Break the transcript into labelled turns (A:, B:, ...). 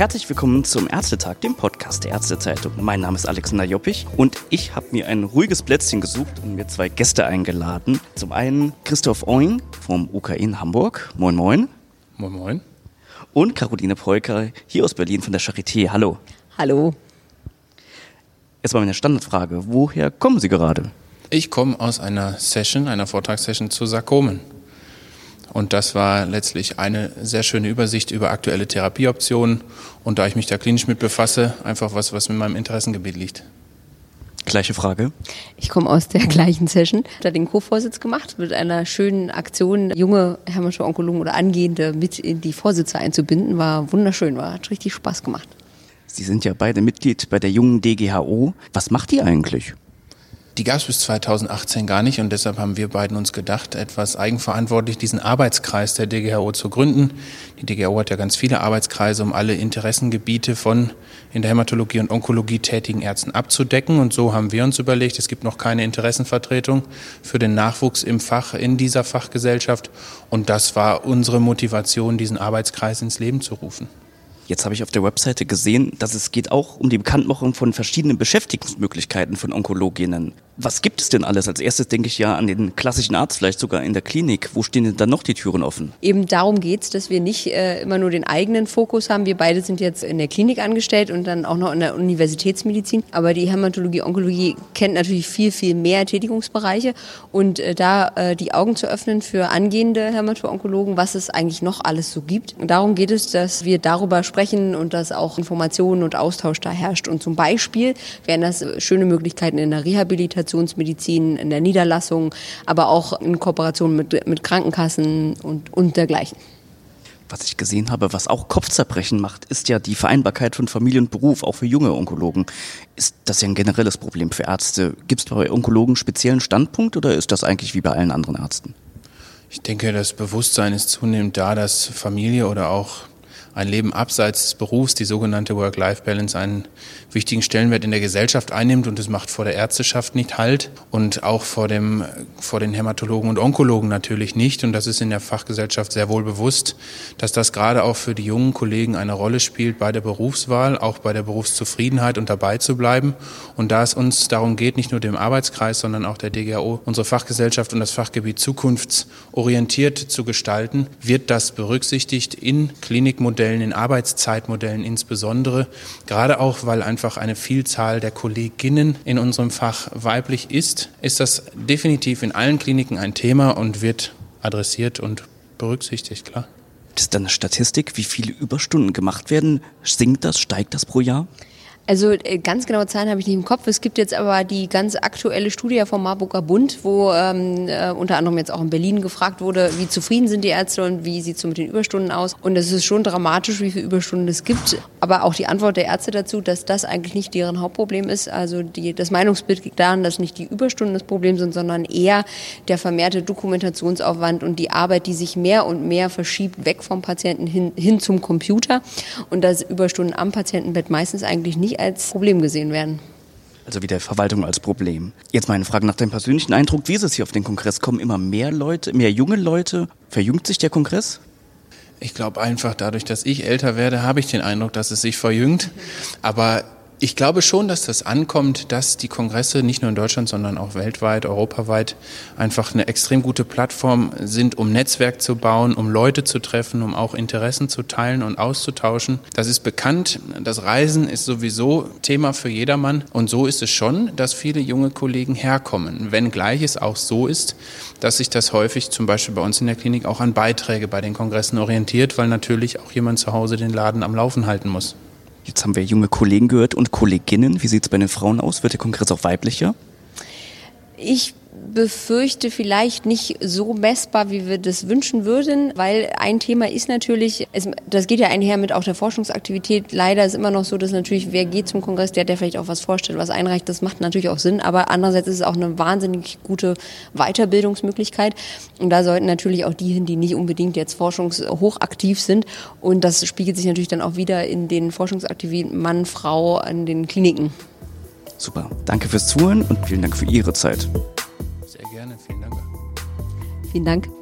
A: Herzlich willkommen zum Ärztetag, dem Podcast der Ärztezeitung. Mein Name ist Alexander Joppich und ich habe mir ein ruhiges Plätzchen gesucht und mir zwei Gäste eingeladen. Zum einen Christoph Oing vom UKI in Hamburg. Moin, moin.
B: Moin, moin.
A: Und Caroline Preuker hier aus Berlin von der Charité. Hallo.
C: Hallo.
A: Jetzt mal meine Standardfrage. Woher kommen Sie gerade?
B: Ich komme aus einer Session, einer Vortragssession zu Sarkomen. Und das war letztlich eine sehr schöne Übersicht über aktuelle Therapieoptionen. Und da ich mich da klinisch mit befasse, einfach was, was in meinem Interessengebiet liegt.
A: Gleiche Frage.
C: Ich komme aus der gleichen Session. Ich habe den Co-Vorsitz gemacht mit einer schönen Aktion, junge Hämato-Onkologen oder Angehende mit in die Vorsitze einzubinden. War wunderschön, war, hat richtig Spaß gemacht.
A: Sie sind ja beide Mitglied bei der jungen DGHO. Was macht die eigentlich?
B: Die gab es bis 2018 gar nicht und deshalb haben wir beiden uns gedacht, etwas eigenverantwortlich diesen Arbeitskreis der DGHO zu gründen. Die DGHO hat ja ganz viele Arbeitskreise, um alle Interessengebiete von in der Hämatologie und Onkologie tätigen Ärzten abzudecken. Und so haben wir uns überlegt, es gibt noch keine Interessenvertretung für den Nachwuchs im Fach, in dieser Fachgesellschaft. Und das war unsere Motivation, diesen Arbeitskreis ins Leben zu rufen.
A: Jetzt habe ich auf der Webseite gesehen, dass es geht auch um die Bekanntmachung von verschiedenen Beschäftigungsmöglichkeiten von Onkologinnen. Was gibt es denn alles? Als erstes denke ich ja an den klassischen Arzt, vielleicht sogar in der Klinik. Wo stehen denn dann noch die Türen offen?
C: Eben darum geht es, dass wir nicht äh, immer nur den eigenen Fokus haben. Wir beide sind jetzt in der Klinik angestellt und dann auch noch in der Universitätsmedizin. Aber die Hämatologie, Onkologie kennt natürlich viel, viel mehr Tätigungsbereiche. Und äh, da äh, die Augen zu öffnen für angehende Hämato-Onkologen, was es eigentlich noch alles so gibt. Und darum geht es, dass wir darüber sprechen und dass auch Informationen und Austausch da herrscht. Und zum Beispiel wären das schöne Möglichkeiten in der Rehabilitation Infektionsmedizin in der Niederlassung, aber auch in Kooperation mit, mit Krankenkassen und, und dergleichen.
A: Was ich gesehen habe, was auch Kopfzerbrechen macht, ist ja die Vereinbarkeit von Familie und Beruf, auch für junge Onkologen. Ist das ja ein generelles Problem für Ärzte? Gibt es bei Onkologen speziellen Standpunkt oder ist das eigentlich wie bei allen anderen Ärzten?
B: Ich denke, das Bewusstsein ist zunehmend da, dass Familie oder auch ein Leben abseits des Berufs, die sogenannte Work-Life-Balance, einen wichtigen Stellenwert in der Gesellschaft einnimmt und es macht vor der Ärzteschaft nicht Halt und auch vor, dem, vor den Hämatologen und Onkologen natürlich nicht. Und das ist in der Fachgesellschaft sehr wohl bewusst, dass das gerade auch für die jungen Kollegen eine Rolle spielt bei der Berufswahl, auch bei der Berufszufriedenheit und dabei zu bleiben. Und da es uns darum geht, nicht nur dem Arbeitskreis, sondern auch der DGAO, unsere Fachgesellschaft und das Fachgebiet zukunftsorientiert zu gestalten, wird das berücksichtigt in Klinikmodellen, in Arbeitszeitmodellen insbesondere, gerade auch, weil ein einfach eine Vielzahl der Kolleginnen in unserem Fach weiblich ist, ist das definitiv in allen Kliniken ein Thema und wird adressiert und berücksichtigt, klar.
A: Ist da eine Statistik, wie viele Überstunden gemacht werden? Sinkt das, steigt das pro Jahr?
C: Also äh, ganz genaue Zahlen habe ich nicht im Kopf. Es gibt jetzt aber die ganz aktuelle Studie vom Marburger Bund, wo ähm, äh, unter anderem jetzt auch in Berlin gefragt wurde, wie zufrieden sind die Ärzte und wie sieht es so mit den Überstunden aus. Und es ist schon dramatisch, wie viele Überstunden es gibt. Aber auch die Antwort der Ärzte dazu, dass das eigentlich nicht deren Hauptproblem ist. Also die, das Meinungsbild liegt daran, dass nicht die Überstunden das Problem sind, sondern eher der vermehrte Dokumentationsaufwand und die Arbeit, die sich mehr und mehr verschiebt, weg vom Patienten hin, hin zum Computer. Und dass Überstunden am Patientenbett meistens eigentlich nicht als Problem gesehen werden.
A: Also wie der Verwaltung als Problem. Jetzt meine Frage nach deinem persönlichen Eindruck. Wie ist es hier auf den Kongress? Kommen immer mehr Leute, mehr junge Leute? Verjüngt sich der Kongress?
B: Ich glaube einfach, dadurch, dass ich älter werde, habe ich den Eindruck, dass es sich verjüngt. Aber ich glaube schon, dass das ankommt, dass die Kongresse nicht nur in Deutschland, sondern auch weltweit, europaweit einfach eine extrem gute Plattform sind, um Netzwerk zu bauen, um Leute zu treffen, um auch Interessen zu teilen und auszutauschen. Das ist bekannt. Das Reisen ist sowieso Thema für jedermann. Und so ist es schon, dass viele junge Kollegen herkommen. Wenngleich es auch so ist, dass sich das häufig zum Beispiel bei uns in der Klinik auch an Beiträge bei den Kongressen orientiert, weil natürlich auch jemand zu Hause den Laden am Laufen halten muss.
A: Jetzt haben wir junge Kollegen gehört und Kolleginnen. Wie sieht es bei den Frauen aus? Wird der Kongress auch weiblicher?
C: Ich befürchte vielleicht nicht so messbar, wie wir das wünschen würden, weil ein Thema ist natürlich, es, das geht ja einher mit auch der Forschungsaktivität. Leider ist immer noch so, dass natürlich, wer geht zum Kongress, der, der vielleicht auch was vorstellt, was einreicht, das macht natürlich auch Sinn, aber andererseits ist es auch eine wahnsinnig gute Weiterbildungsmöglichkeit und da sollten natürlich auch die hin, die nicht unbedingt jetzt forschungshochaktiv sind und das spiegelt sich natürlich dann auch wieder in den Forschungsaktivitäten Mann, Frau an den Kliniken.
A: Super. Danke fürs Zuhören und vielen Dank für Ihre Zeit.
C: Vielen Dank.